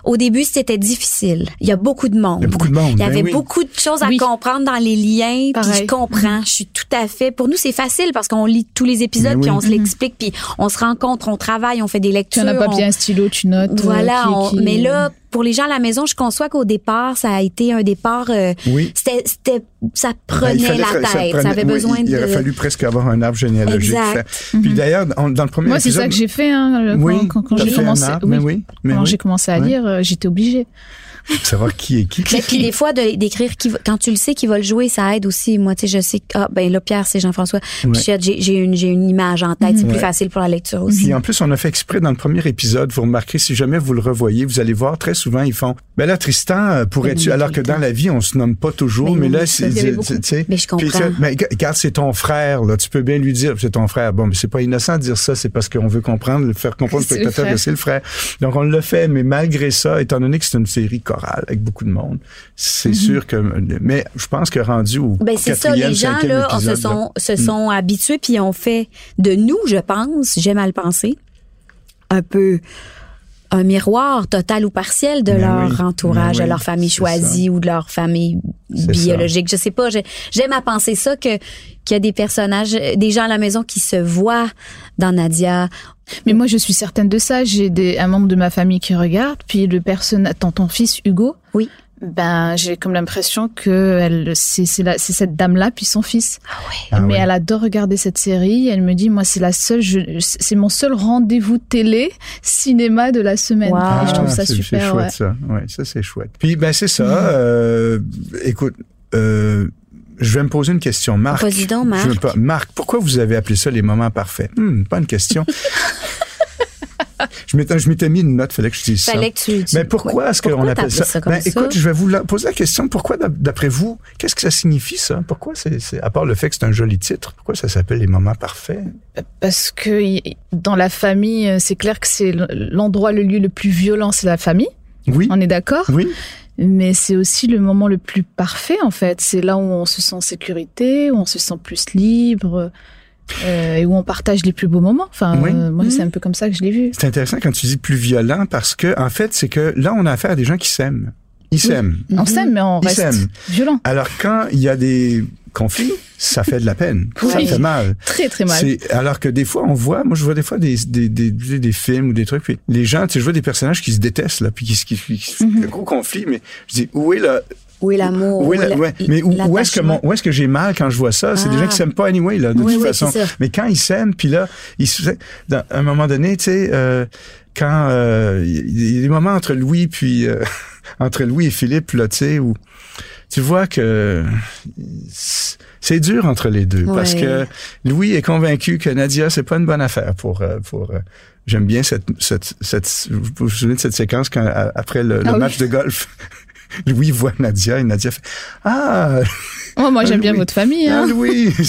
Au début, c'était difficile. Il y a beaucoup de monde. Il y a beaucoup de monde, Il y ben avait oui. beaucoup de choses à Oui. comprendre dans les liens. Puis je comprends. Je suis tout à fait. Pour nous, c'est facile parce qu'on lit tous les épisodes Ben puis oui. on se l'explique puis on se rencontre, on travaille, on fait des Tu lectures. en as pas on- bien un stylo, tu notes. euh, voilà, qui- on- qui- mais là, pour les gens à la maison, je conçois qu'au départ, ça a été un départ. euh, Oui. C'était, c'était, ça Ben, prenait fallait la tête. Ça, prenait- avait oui, besoin il, de. Il aurait fallu presque avoir un arbre généalogique. Exact. fait. Puis d'ailleurs, on- dans le premier Moi, c'est ça que j'ai fait hein, le- Oui, quand, j'ai commencé. arbre, mais oui, mais quand oui. j'ai commencé à lire, euh, j'étais obligée. Savoir qui est qui. Mais puis des fois, de- d'écrire qui va- quand tu le sais qui va le jouer, ça aide aussi. Moi, tu sais, je sais que ah ben là, Pierre, c'est Jean-François. Puis Ouais. j'ai, j'ai une, j'ai une image en tête. C'est plus Ouais. facile pour la lecture aussi. Puis en plus, on a fait exprès dans le premier épisode, vous remarquerez, si jamais vous le revoyez, vous allez voir très souvent, ils font, ben là, Tristan, euh, pourrais-tu, alors que dans la vie, on se nomme pas toujours, mais oui, là, c'est, tu sais. Mais je puis comprends. ça- mais regarde, c'est ton frère, là. Tu peux bien lui dire, c'est ton frère. Bon, mais c'est pas innocent de dire ça, c'est parce qu'on veut comprendre, le faire comprendre au spectateur que c'est le frère. Donc, on le fait, mais malgré ça, étant donné que c'est une série chorale avec beaucoup de monde, c'est Mhm. sûr que, mais je pense que rendu au Ben c'est ça, les gens là se épisode, sont se Mm. habitués puis ont fait de nous, je pense, j'aime à le penser, un peu un miroir total ou partiel de Ben leur oui, entourage, ben de leur famille choisie ou de leur famille biologique. Je sais pas, j'aime à penser ça que qu'il y a des personnages, des gens à la maison qui se voient dans Nadia. Mais moi, je suis certaine de ça. J'ai des, un membre de ma famille qui regarde, puis le personnage, ton, ton fils Hugo. Oui. Ben, j'ai comme l'impression que elle, c'est, c'est, la- c'est cette dame-là, puis son fils. Ah Mais ouais. elle adore regarder cette série. Elle me dit, moi, c'est la seule, je, c'est mon seul rendez-vous télé, cinéma de la semaine. Et je trouve ça Ah, c'est- super. C'est chouette, ouais. ça. Ouais, ça, c'est chouette. Puis, ben, c'est ça. euh, écoute, euh, je vais me poser une question. Marc. Donc, Marc. Je veux pas- Marc, pourquoi vous avez appelé ça les moments parfaits? Hmm, pas une question. <laughs> <laughs> je m'étais, je m'étais mis une note, fallait que je dise Fallait ça. que tu- tu- Mais pourquoi est-ce qu'on appelle ça? ça comme ben, ça? écoute, je vais vous la- poser la question. Pourquoi, d'ap- d'après vous, qu'est-ce que ça signifie, ça? Pourquoi c'est, c'est- à part le fait que c'est un joli titre, pourquoi ça s'appelle les moments parfaits? Parce que dans la famille, euh, c'est clair que c'est l'endroit, le lieu le plus violent, c'est la famille. Oui. On est d'accord? Oui. Mais c'est aussi le moment le plus parfait, en fait. C'est là où on se sent en sécurité, où on se sent plus libre, euh, et où on partage les plus beaux moments. Enfin, Oui. euh, moi, c'est un peu comme ça que je l'ai vu. C'est intéressant quand tu dis plus violent parce que, en fait, c'est que là, on a affaire à des gens qui s'aiment. Ils s'aiment. On s'aime, mais on Ils reste s'aiment. violent. Alors, quand il y a des conflits, ça fait de la peine. <laughs> Ça fait mal. Très, très mal. C'est- alors que des fois, on voit, moi, je vois des fois des, des, des, des, des films ou des trucs, puis les gens, tu sais, je vois des personnages qui se détestent, là, puis qui, se- qui, qui, qui Mhm. le gros conflit, mais je dis, où est la, Où est l'amour? où est la- la- ouais, mais où, où est-ce que l'attachement? mon, où est-ce que j'ai mal quand je vois ça? C'est des Ah. gens qui s'aiment pas anyway, là, de Oui, toute oui, façon. Mais quand ils s'aiment, puis là, ils se, dans, à un moment donné, tu sais, euh, quand euh, il y a des moments entre Louis puis euh, <laughs> entre Louis et Philippe, là, tu sais, où tu vois que c'est dur entre les deux Ouais. parce que Louis est convaincu que Nadia c'est pas une bonne affaire pour euh, pour euh, j'aime bien cette cette cette vous vous souvenez de cette séquence quand après le, le Ah oui. match de golf? <laughs> <laughs> Louis voit Nadia et Nadia fait ah Oh, moi, j'aime Ah, bien votre famille. ah Hein. Louis <laughs>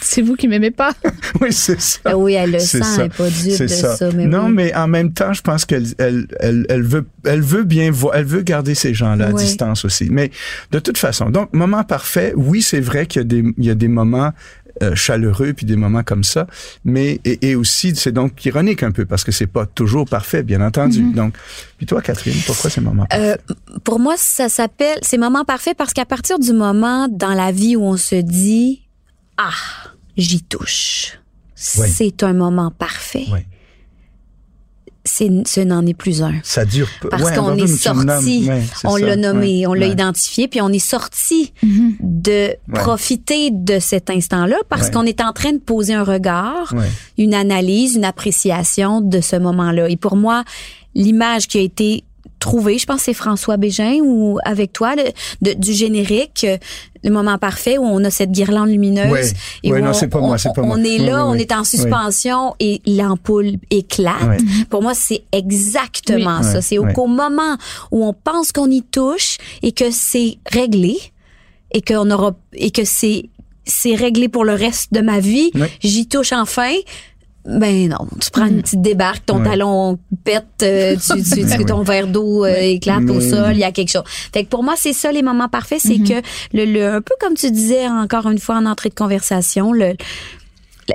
c'est vous qui m'aimez pas. <laughs> oui c'est ça Ah oui, elle le sent, ça. elle n'est pas dupe de ça. ça. mais non, oui. mais en même temps, je pense qu'elle elle, elle, elle veut elle veut bien voir, elle veut garder ces gens-là à distance aussi. Mais de toute façon, donc moment parfait. Oui, c'est vrai qu'il y a des il y a des moments euh, chaleureux puis des moments comme ça, mais et, et aussi c'est donc ironique un peu parce que c'est pas toujours parfait, bien entendu. Mhm. Donc, puis toi, Catherine, pourquoi ces moments Euh, pour moi, ça s'appelle, c'est moment parfait parce qu'à partir du moment dans la vie où on se dit, ah, j'y touche, Oui. c'est un moment parfait. Oui. C'est, ce n'en est plus un. Ça dure. Parce Ouais, qu'on est sorti, Ouais, on ça. l'a nommé, Ouais, on l'a ouais. identifié, puis on est sorti Mhm. de profiter de cet instant-là parce Ouais. qu'on est en train de poser un regard, Ouais. une analyse, une appréciation de ce moment-là. Et pour moi, l'image qui a été trouvée, je pense que c'est François Bégin ou avec toi, le- de- du générique, euh, le moment parfait où on a cette guirlande lumineuse. Ouais. et Ouais, où non, on, c'est pas moi, on- c'est pas on moi. est Ouais, là, on est en suspension et l'ampoule éclate. Ouais. Pour moi, c'est exactement Oui. ça. C'est au qu'au moment où on pense qu'on y touche et que c'est réglé et qu'on aura et que c'est c'est réglé pour le reste de ma vie, j'y touche enfin. Ben non, tu prends une petite débarque, ton Ouais. talon pète, euh, <laughs> tu, tu, tu- Ouais. ton verre d'eau euh, éclate au sol, il y a quelque chose. Fait que pour moi, c'est ça les moments parfaits, c'est que le, le un peu comme tu disais encore une fois en entrée de conversation, le le,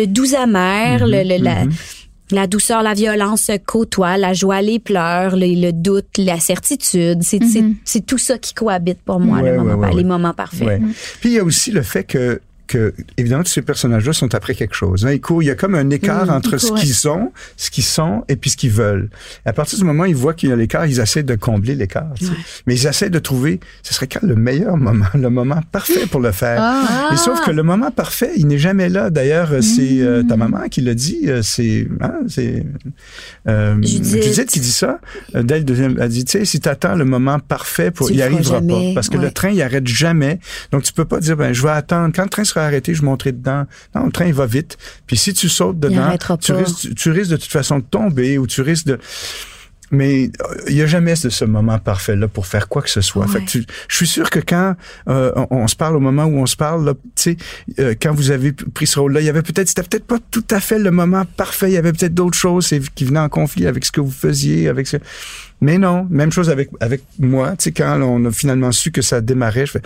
le doux amer, le, le- la, la douceur, la violence se côtoient, la joie, les pleurs, le, le doute, la certitude. C'est c'est- c'est tout ça qui cohabite pour moi, Ouais, le moment ouais, par- ouais, les ouais. moments parfaits. Ouais. Puis il y a aussi le fait que que évidemment tous ces personnages-là sont après quelque chose. Hein. Ils courent, il y a comme un écart Mm, entre ce qu'ils ont, ce qu'ils sont et puis ce qu'ils veulent. Et à partir du moment où ils voient qu'il y a l'écart, ils essaient de combler l'écart. tu. Mais ils essaient de trouver, ce serait quand le meilleur moment, <laughs> le moment parfait pour le faire. Ah. Et sauf que le moment parfait, il n'est jamais là. D'ailleurs, euh, c'est euh, ta maman qui l'a dit. euh, c'est hein, c'est euh, Judith. Judith qui dit ça. Dès le deuxième, elle dit, tu sais, si t'attends le moment parfait, pour, Tu il arrivera jamais. pas, parce que Ouais. le train il arrête jamais. Donc tu peux pas dire ben je vais attendre quand le train arrêté, je monterai dedans. Non, le train il va vite. Puis si tu sautes dedans, tu risques tu, tu risques de toute façon de tomber ou tu risques de mais euh, il y a jamais de ce moment parfait là pour faire quoi que ce soit. Fait que tu- je suis sûr que quand euh, on, on se parle au moment où on se parle, tu sais, euh, quand vous avez pris ce rôle-là, il y avait peut-être, c'était peut-être pas tout à fait le moment parfait. Il y avait peut-être d'autres choses qui venaient en conflit avec ce que vous faisiez, avec ce. Mais non, même chose avec avec moi. Tu sais, quand on a finalement su que ça démarrait, je fais.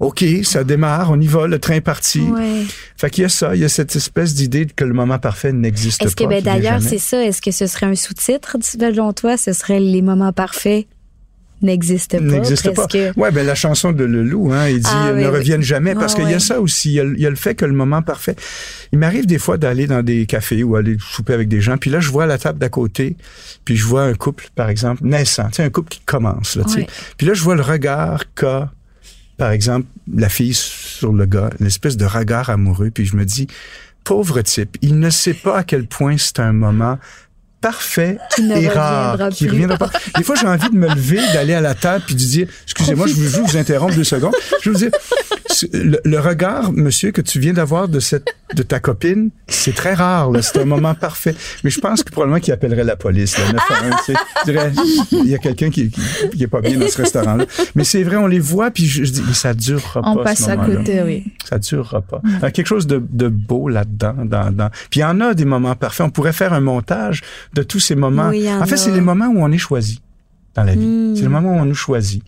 OK, ça démarre, on y va, le train est parti. Ouais. Fait qu'il y a ça, il y a cette espèce d'idée que le moment parfait n'existe pas. Est-ce que, ben, d'ailleurs, c'est ça? Est-ce que ce serait un sous-titre, selon toi? Ce serait les moments parfaits n'existent pas? n'existe pas. Ouais, ben la chanson de Leloup, hein, il dit Ah, oui, ne oui. reviennent jamais parce Ah, qu'il y a ça aussi. Il y a, il y a le fait que le moment parfait. Il m'arrive des fois d'aller dans des cafés ou aller souper avec des gens, puis là je vois la table d'à côté, puis je vois un couple par exemple naissant, tu sais un couple qui commence là, tu sais. Ouais. Puis là je vois le regard qu'a par exemple la fille sur le gars, une espèce de regard amoureux, puis je me dis pauvre type, il ne sait pas à quel point c'est un moment parfait Qui ne et rare, qui reviendra pas. Des fois, j'ai envie de me lever, d'aller à la table, puis de dire, excusez-moi, je vous interrompre deux secondes. Je veux vous dire, le, le regard, monsieur, que tu viens d'avoir de cette, de ta copine, c'est très rare. C'est un moment parfait. Mais je pense que probablement qu'il appellerait la police, là, 911, tu sais. Je dirais, il y a quelqu'un qui, qui, qui est pas bien dans ce restaurant-là. Mais c'est vrai, on les voit, puis je, je dis, mais ça durera On pas, passe ce à côté, oui. Ça durera pas. Il y a quelque chose de, de beau là-dedans. Dans, dans... Puis il y en a des moments parfaits. On pourrait faire un montage de tous ces moments. Oui, en en fait, a. c'est les moments où on est choisi dans la vie. Mm. C'est le moment où on nous choisit.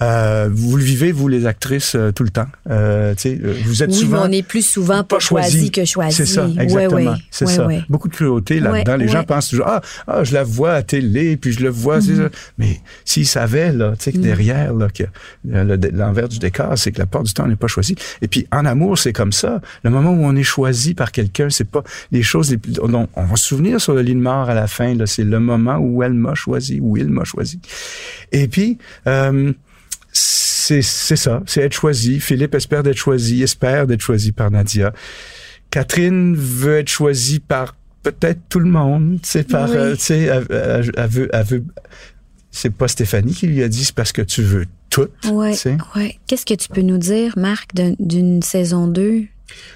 Euh, vous le vivez, vous, les actrices, euh, tout le temps? Euh, euh, vous êtes Oui, souvent... mais on est plus souvent pas, choisi que choisi. C'est ça, exactement. ouais, c'est ouais, ça. ouais. Beaucoup de cruauté là-dedans. Les gens pensent toujours, ah, ah, je la vois à télé, puis je le vois, c'est ça. Mais s'ils savaient, là, tu sais, que Mhm. derrière, là, que euh, le- l'envers du décor, c'est que la part du temps, on n'est pas choisi. Et puis, en amour, c'est comme ça. Le moment où on est choisi par quelqu'un, c'est pas les choses les plus, on, on va se souvenir sur le lit de mort à la fin, là, c'est le moment où elle m'a choisi, où il m'a choisi. Et puis, euh, c'est c'est ça, c'est être choisi. Philippe espère d'être choisi, espère d'être choisi par Nadia. Catherine veut être choisie par peut-être tout le monde, sais, par, Oui. euh, tu sais, elle, elle- elle veut, elle veut- c'est pas Stéphanie qui lui a dit, c'est parce que tu veux tout, Ouais, ouais. Qu'est-ce que tu peux nous dire, Marc, d'un- d'une saison 2?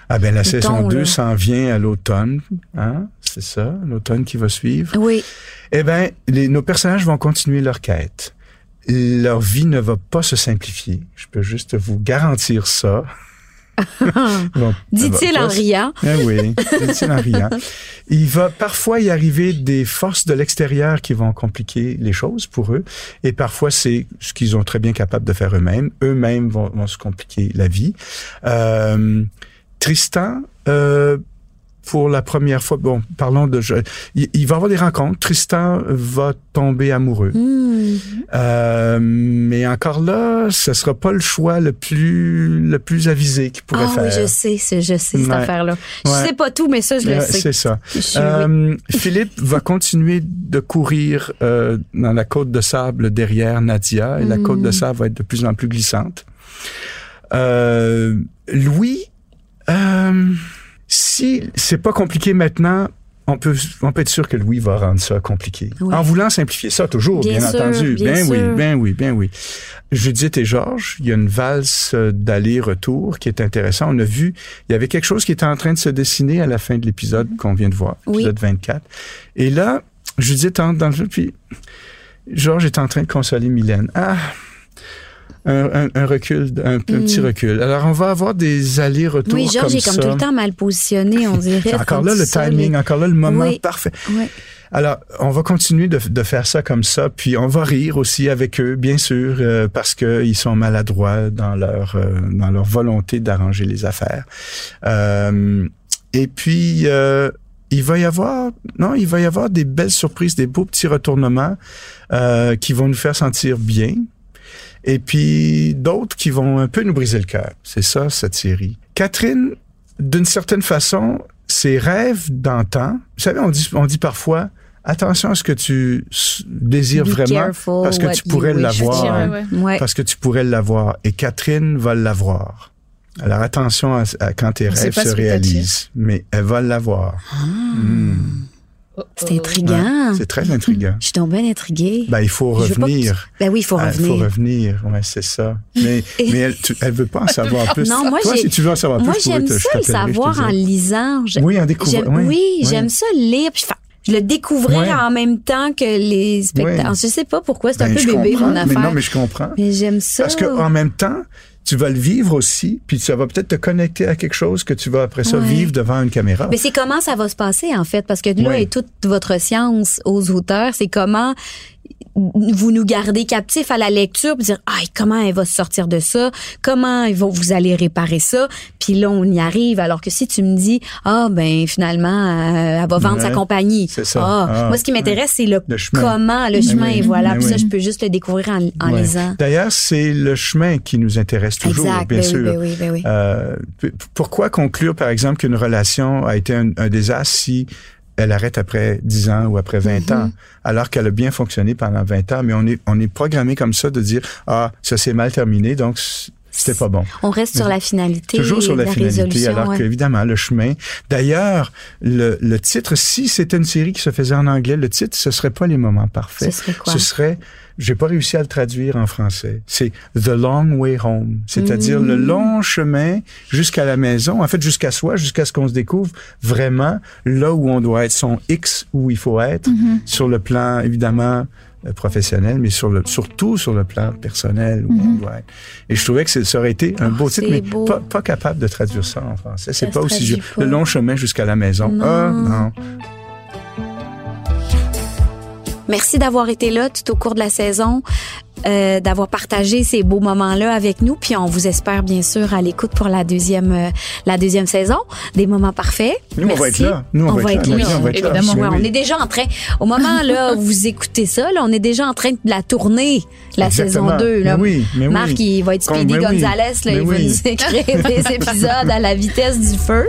Ah ben la saison ton, 2 là. s'en vient à l'automne, hein, c'est ça, l'automne qui va suivre. Oui. Eh ben, les, nos personnages vont continuer leur quête. Leur vie ne va pas se simplifier. Je peux juste vous garantir ça. <laughs> Bon, Dit-il en riant. Eh oui, dit-il en riant. Il va parfois y arriver des forces de l'extérieur qui vont compliquer les choses pour eux. Et parfois, c'est ce qu'ils sont très bien capables de faire eux-mêmes. Eux-mêmes vont, vont se compliquer la vie. Euh, Tristan, euh, pour la première fois, bon, parlons de... je- il, il va avoir des rencontres. Tristan va tomber amoureux. Hmm. Euh, mais encore là, ce sera pas le choix le plus le plus avisé qu'il pourrait Ah faire. oui, je sais, je sais cette Ouais. affaire-là. Je Ouais. sais pas tout, mais ça, je le sais. C'est ça. Suis- Euh, Philippe va continuer de courir dans la côte de sable derrière Nadia et la Mm. côte de sable va être de plus en plus glissante. Euh, Louis, c'est pas compliqué maintenant, on peut, on peut être sûr que Louis va rendre ça compliqué. Oui. En voulant simplifier ça toujours, bien, Bien sûr, entendu. bien ben oui, ben oui, ben oui. Judith et Georges, il y a une valse d'aller-retour qui est intéressante. On a vu, il y avait quelque chose qui était en train de se dessiner à la fin de l'épisode qu'on vient de voir, Oui. l'épisode 24. Et là, Judith entre dans le jeu, puis Georges est en train de consoler Mylène. Ah! Un, un- un recul, un, un petit Mm. recul. Alors, on va avoir des allers-retours Oui, Georges est comme tout le temps mal positionné, on dirait. Encore là le timing, encore là le moment Oui. parfait. Ouais. Alors, on va continuer de, de faire ça comme ça, puis on va rire aussi avec eux, bien sûr, euh, parce qu'ils sont maladroits dans leur euh, dans leur volonté d'arranger les affaires. Euh, et puis, euh, il va y avoir, non, il va y avoir des belles surprises, des beaux petits retournements euh, qui vont nous faire sentir bien. Et puis d'autres qui vont un peu nous briser le cœur. C'est ça, cette série. Catherine, d'une certaine façon, ses rêves d'antan, vous savez, on dit, on dit parfois, attention à ce que tu désires Be vraiment, careful parce que what tu you pourrais l'avoir. Ouais, ouais. Parce que tu pourrais l'avoir. Et Catherine va l'avoir. Alors attention à, à quand tes On rêves se réalisent. Mais elle va l'avoir. Hmm. C'est intriguant. Ouais, c'est très intriguant. Je suis donc bien intriguée. Ben, il faut que revenir. Ben oui, il faut Ah, revenir. Il faut revenir, ouais, c'est ça. Mais, mais elle, tu, elle veut pas en <laughs> savoir plus. Non, moi, Toi, si tu veux en savoir Moi, plus, je pourrais j'aime je ça le savoir en lisant. Je- Oui, en découvrant, oui, Oui, oui. j'aime ça lire. Puis le découvrir Ouais. en même temps que les spectateurs. Ouais. Je sais pas pourquoi, c'est un Ben, peu bébé mon Mais affaire. non, mais je comprends. Mais j'aime ça. Parce qu'en même temps, tu vas le vivre aussi, puis ça va peut-être te connecter à quelque chose que tu vas après ça Ouais. vivre devant une caméra. Mais c'est comment ça va se passer, en fait, parce que là Ouais. est toute votre science aux auteurs, c'est comment vous nous gardez captifs à la lecture, puis dire ah comment elle va se sortir de ça, comment ils vont vous allez réparer ça, puis là on y arrive. Alors que si tu me dis ah ben finalement euh, elle va vendre Ouais, sa compagnie, c'est ça. Ah, Ah, moi ce qui m'intéresse c'est le, comment, le Mais chemin oui, et voilà. Puis ça je peux juste le découvrir en, en Ouais. lisant. D'ailleurs, c'est le chemin qui nous intéresse toujours, Exact, bien ben oui, sûr. ben oui, ben oui. Euh, pourquoi conclure, par exemple, qu'une relation a été un, un désastre si elle arrête après 10 ans ou après 20 Mhm. ans, alors qu'elle a bien fonctionné pendant 20 ans, mais on est, on est programmé comme ça de dire, ah, ça s'est mal terminé, donc c'était pas bon. On reste sur la finalité, Toujours sur la, la finalité, alors ouais. qu'évidemment, le chemin. D'ailleurs, le, le titre, si c'était une série qui se faisait en anglais, le titre, ce serait pas les moments parfaits. Ce serait quoi? Ce serait, j'ai pas réussi à le traduire en français. C'est The Long Way Home. C'est-à-dire le Mm. long chemin jusqu'à la maison. En fait, jusqu'à soi, jusqu'à ce qu'on se découvre vraiment là où on doit être, son X où il faut être, Mm-hmm. sur le plan, évidemment, professionnel, mais sur le, surtout sur le plan personnel on Mhm. Et je trouvais que ça aurait été un beau c'est titre, mais beau. pas, pas capable de traduire ça en français. C'est pas aussi pas. le long chemin jusqu'à la maison. Non. Ah, non. Merci d'avoir été là tout au cours de la saison, euh, d'avoir partagé ces beaux moments-là avec nous. Puis on vous espère bien sûr à l'écoute pour la deuxième, euh, la deuxième saison, des moments parfaits. Nous, on va Merci. être là. Nous, on va être là. Oui, on va être là. évidemment. Oui. On est déjà en train. Au moment là où vous écoutez ça, là, on est déjà en train de la tourner, la Exactement. saison 2. Là. Mais oui, mais oui. Marc, il va être Speedy. Gonzalez. Là, Mais il va oui. nous <laughs> écrire des épisodes à la vitesse du feu.